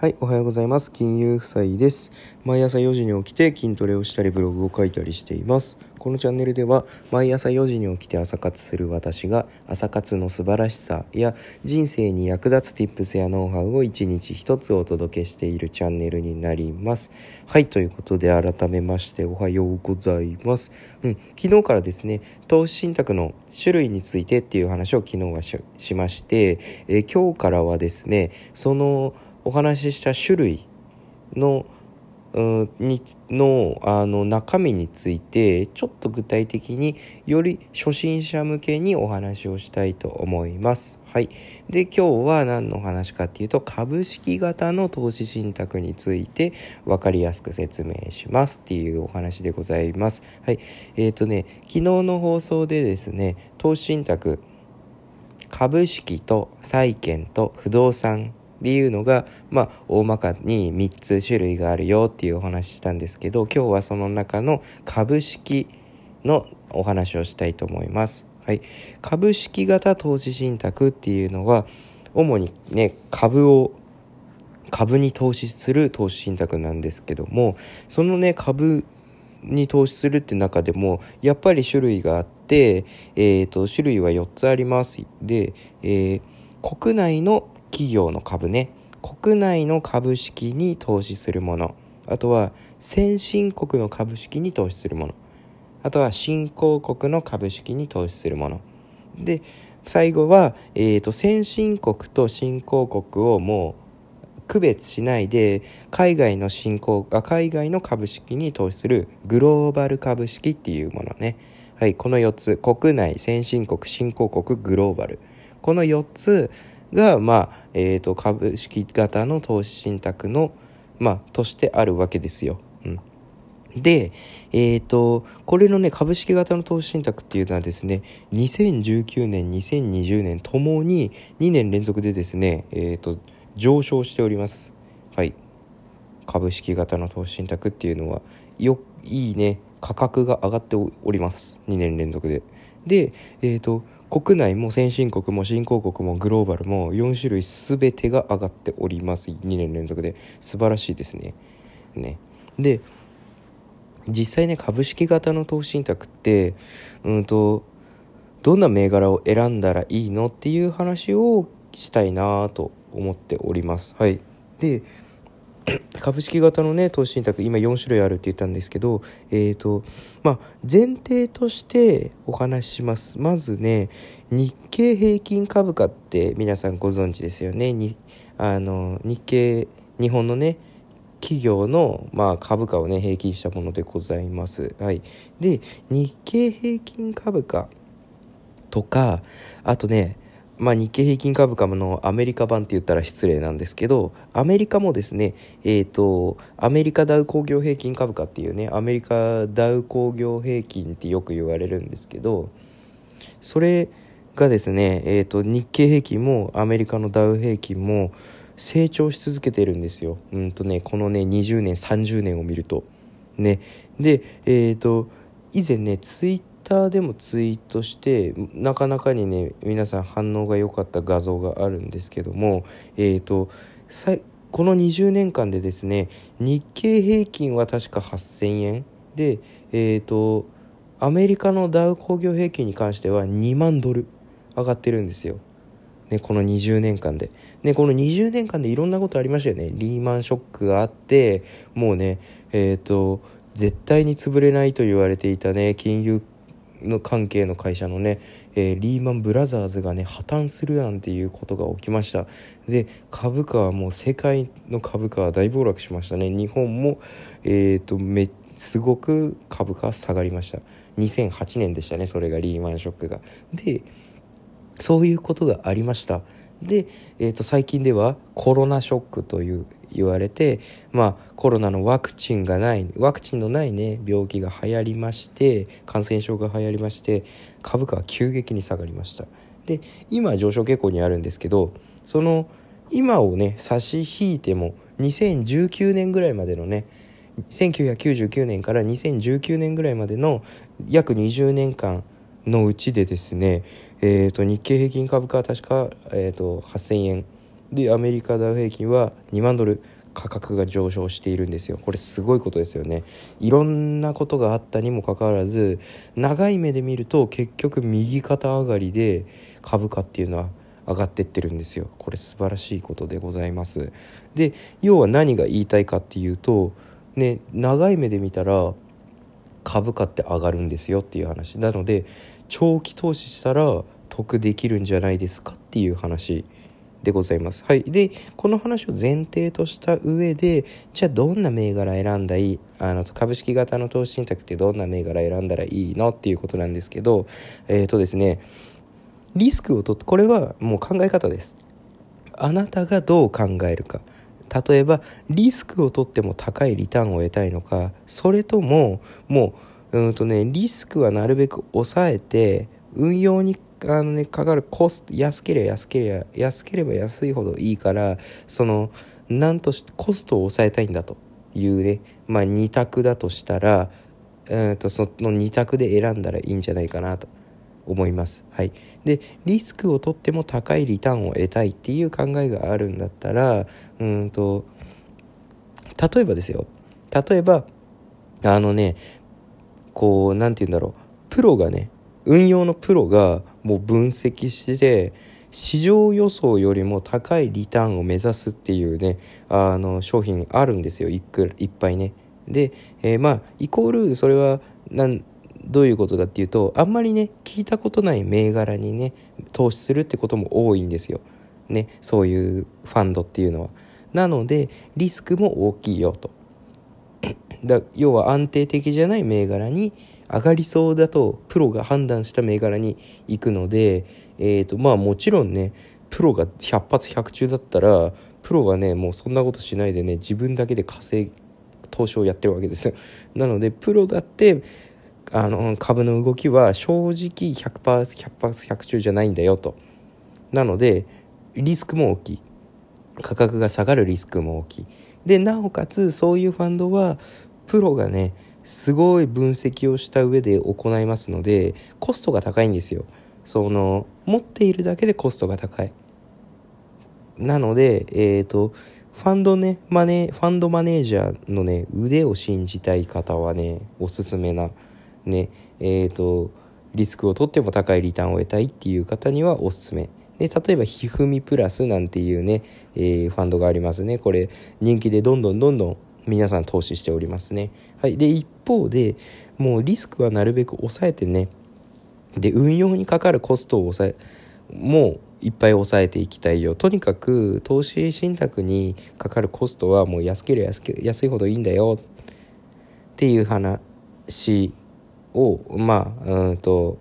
はい、おはようございます。金融夫妻です。毎朝4時に起きて筋トレをしたりブログを書いたりしています。このチャンネルでは毎朝4時に起きて朝活する私が朝活の素晴らしさや人生に役立つ tips やノウハウを一日一つお届けしているチャンネルになります。はい、ということで改めましておはようございます。うん、昨日からですね、投資信託の種類についてっていう話を昨日はしまして、え、今日からはですね、そのお話しした種類のにのあの中身についてちょっと具体的により初心者向けにお話をしたいと思います。はい。で、今日は何の話かっていうと、株式型の投資信託について分かりやすく説明しますっていうお話でございます。はい。えっ、ー、とね、昨日の放送でですね、投資信託、株式と債券と不動産っていうのが、まあ、大まかに3つ種類があるよっていうお話したんですけど今日はその中の株式のお話をしたいと思います。はい、株式型投資信託っていうのは主にね株を株に投資する投資信託なんですけどもそのね株に投資するって中でもやっぱり種類があって、えーと、種類は4つありますで、えー、国内の企業の株ね。国内の株式に投資するもの。あとは先進国の株式に投資するもの。あとは新興国の株式に投資するもの。で最後は、えーと、先進国と新興国をもう区別しないで海外の新興あ海外の株式に投資するグローバル株式っていうものね。はいこの4つ。国内先進国新興国グローバル。この4つが、まあえーと、株式型の投資信託の、まあ、としてあるわけですよ。うんで、え、ー、と、これのね、株式型の投資信託っていうのはですね、2019年、2020年ともに2年連続でですね、え、ー、と、上昇しております。はい。株式型の投資信託っていうのは、よ、いいね、価格が上がっております。2年連続で。で、えっ、ー、と、国内も先進国も新興国もグローバルも4種類全てが上がっております2年連続で素晴らしいですね。ねで実際ね株式型の投資信託ってうんとどんな銘柄を選んだらいいのっていう話をしたいなと思っております。はい、で 株式型のね投資信託今4種類あるって言ったんですけどえっ、ー、とまあ前提としてお話しします。まずね日経平均株価って皆さんご存知ですよね。にあの日経日本のね企業の、まあ、株価をね平均したものでございます。はい、で日経平均株価とかあとねまあ、日経平均株価のアメリカ版って言ったら失礼なんですけどアメリカもですねえ、ー、とアメリカダウ工業平均株価っていうねアメリカダウ工業平均ってよく言われるんですけどそれがですね、えーと、日経平均もアメリカのダウ平均も成長し続けてるんですよ。うんとねこのね20年30年を見ると。ね、でえ、ー、と以前ねツイッターでもツイートしてなかなかにね皆さん反応が良かった画像があるんですけどもえっ、ー、とこの20年間でですね日経平均は確か8000円。でえっ、ー、とアメリカのダウ工業平均に関しては2万ドル上がってるんですよ。ね、この20年間で、ね、この20年間でいろんなことありましたよね。リーマンショックがあってもうねえっ、ー、と絶対に潰れないと言われていたね金融の関係の会社のね、えー、リーマンブラザーズがね破綻するなんていうことが起きました。で株価はもう世界の株価は大暴落しましたね。日本もえっ、ー、とめすごく株価下がりました。2008年でしたねそれがリーマンショックが。でそういうことがありました。で、えー、と最近ではコロナショックという言われて、まあ、コロナのワクチンがないワクチンのないね病気が流行りまして感染症が流行りまして株価は急激に下がりました。で今上昇傾向にあるんですけどその今をね差し引いても2019年ぐらいまでのね1999年から2019年ぐらいまでの約20年間のうちでですね、えーと、日経平均株価は確か、えーと、8000円でアメリカダウ平均は2万ドル価格が上昇しているんですよ。これすごいことですよね。いろんなことがあったにもかかわらず長い目で見ると結局右肩上がりで株価っていうのは上がってってるんですよ。これ素晴らしいことでございます。で要は何が言いたいかっていうとね長い目で見たら株価って上がるんですよっていう話。なので長期投資したら得できるんじゃないですかっていう話でございます。はい。で、この話を前提とした上で、じゃあどんな銘柄選んだい？あの、株式型の投資信託ってどんな銘柄選んだらいいのっていうことなんですけど、えっ、ー、とですね、リスクを取って、これはもう考え方です。あなたがどう考えるか。例えば、リスクを取っても高いリターンを得たいのか、それとも、もう、うんとね、リスクはなるべく抑えて、運用にあの、ね、かかるコスト安ければ安ければ安ければ安いほどいいからそのなんとしてコストを抑えたいんだというね、まあ、2択だとしたら、えー、とその2択で選んだらいいんじゃないかなと思います。はい、でリスクを取っても高いリターンを得たいっていう考えがあるんだったらうんと例えばですよ例えばあのねこう何て言うんだろうプロがね運用のプロがもう分析して市場予想よりも高いリターンを目指すっていうねあの商品あるんですよいくいっぱいね。で、えー、まあイコールそれはなんどういうことかっていうとあんまりね聞いたことない銘柄にね投資するってことも多いんですよ。ねそういうファンドっていうのは。なのでリスクも大きいよと。だ要は安定的じゃない銘柄に上がりそうだとプロが判断した銘柄に行くので、えーとまあ、もちろんねプロが100発100中だったらプロはねもうそんなことしないでね自分だけで稼投資をやってるわけですよ。なのでプロだってあの株の動きは正直 100%100% 100中じゃないんだよと。なのでリスクも大きい。価格が下がるリスクも大きい。でなおかつそういうファンドはプロがねすごい分析をした上で行いますのでコストが高いんですよ。その持っているだけでコストが高い。なのでえっ、ー、とファンドねマネファンドマネージャーのね腕を信じたい方はねおすすめなねえっ、ー、とリスクを取っても高いリターンを得たいっていう方にはおすすめ。で例えばひふみプラスなんていうね、えー、ファンドがありますね。これ人気でどんどんどんどん皆さん投資しておりますね。はい、で一方でもうリスクはなるべく抑えてね。で運用にかかるコストを抑えもういっぱい抑えていきたいよ。とにかく投資信託にかかるコストはもう安ければ安安いほどいいんだよ。っていう話をまあうんと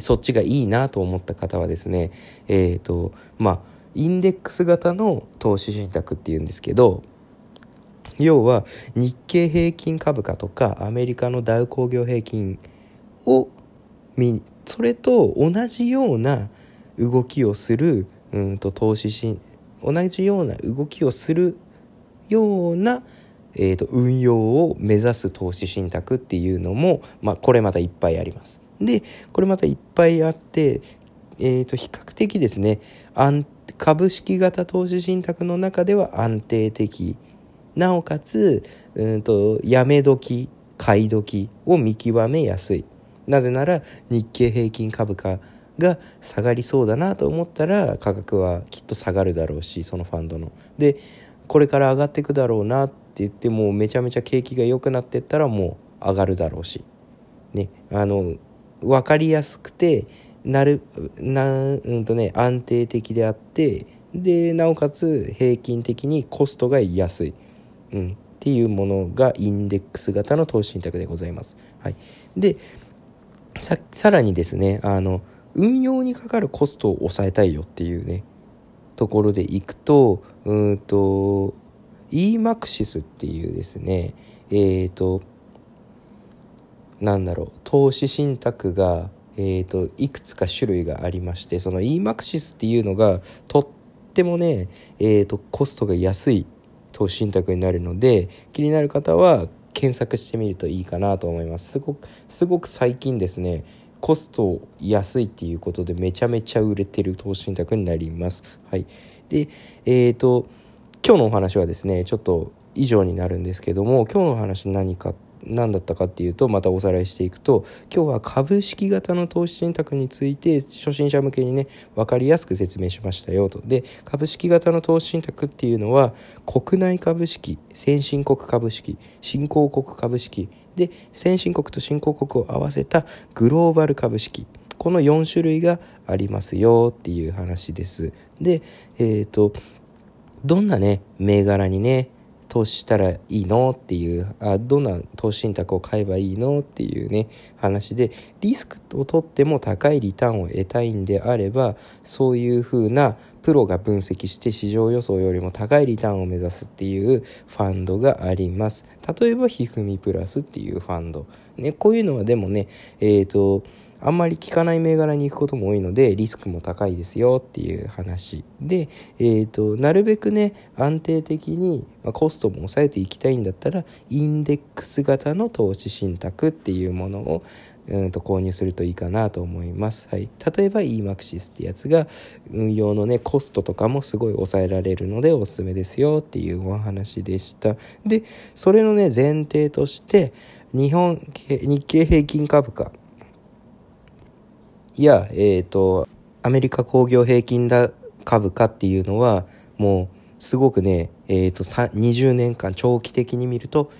そっちがいいなと思った方はですねえっ、ー、とまあインデックス型の投資信託っていうんですけど要は日経平均株価とかアメリカのダウ工業平均を見それと同じような動きをするうんと投資し同じような動きをするような、えーと、運用を目指す投資信託っていうのも、まあ、これまたいっぱいあります。でこれまたいっぱいあって、えーと比較的ですね株式型投資信託の中では安定的なおかつうんとやめ時買い時を見極めやすいなぜなら日経平均株価が下がりそうだなと思ったら価格はきっと下がるだろうしそのファンドの。でこれから上がっていくだろうなって言ってもめちゃめちゃ景気が良くなってったらもう上がるだろうし。ね、あの分かりやすくてなるなうんとね安定的であってでなおかつ平均的にコストが安い。うん、っていうものがインデックス型の投資信託でございます。はい、でささらにですねあの運用にかかるコストを抑えたいよっていうねところでいくとうんと EMAXIS っていうですねえっ、ー、となんだろう投資信託が、えーと、いくつか種類がありましてその EMAXIS っていうのがとってもね、えーとコストが安い投資信託になるので気になる方は検索してみるといいかなと思います。すごくすごく最近ですねコスト安いっていうことでめちゃめちゃ売れてる投資信託になります。はい。でえっ、ー、と今日のお話はですねちょっと以上になるんですけども今日のお話何かって何だったかっていうとまたおさらいしていくと今日は株式型の投資信託について初心者向けにね分かりやすく説明しましたよと。で株式型の投資信託っていうのは国内株式先進国株式新興国株式で先進国と新興国を合わせたグローバル株式この4種類がありますよっていう話です。で、えっ、ー、とどんなね銘柄にね投資したらいいの？っていうあどんな投資信託を買えばいいの？っていうね話でリスクを取っても高いリターンを得たいんであればそういうふうなプロが分析して市場予想よりも高いリターンを目指すっていうファンドがあります。例えばひふみプラスっていうファンド。ねこういうのはでもねえっ、ー、とあんまり効かない銘柄に行くことも多いのでリスクも高いですよっていう話で、えーと、なるべくね安定的に、ま、コストも抑えていきたいんだったらインデックス型の投資信託っていうものをうんと購入するといいかなと思います。はい、例えば EMAXIS ってやつが運用のねコストとかもすごい抑えられるのでおすすめですよっていうお話でした。でそれのね前提として日本日経平均株価や、えーと、アメリカ工業平均株価っていうのはもうすごくね、えーと、20年間長期的に見ると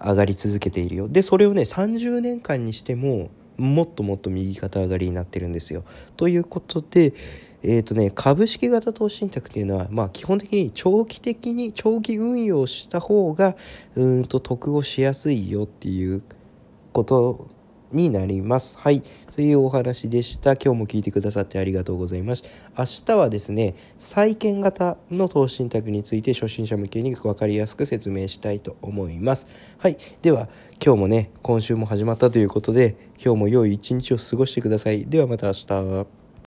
上がり続けているよでそれをね30年間にしてももっともっと右肩上がりになってるんですよ。ということで、えーとね、株式型投資信託っていうのは、まあ、基本的に長期的に長期運用した方がうんと得をしやすいよっていうことになります。はい。というお話でした。今日も聞いてくださってありがとうございます。明日はですね、債券型の投資信託について初心者向けに分かりやすく説明したいと思います。はい。では、今日もね、今週も始まったということで、今日も良い一日を過ごしてください。ではまた明日。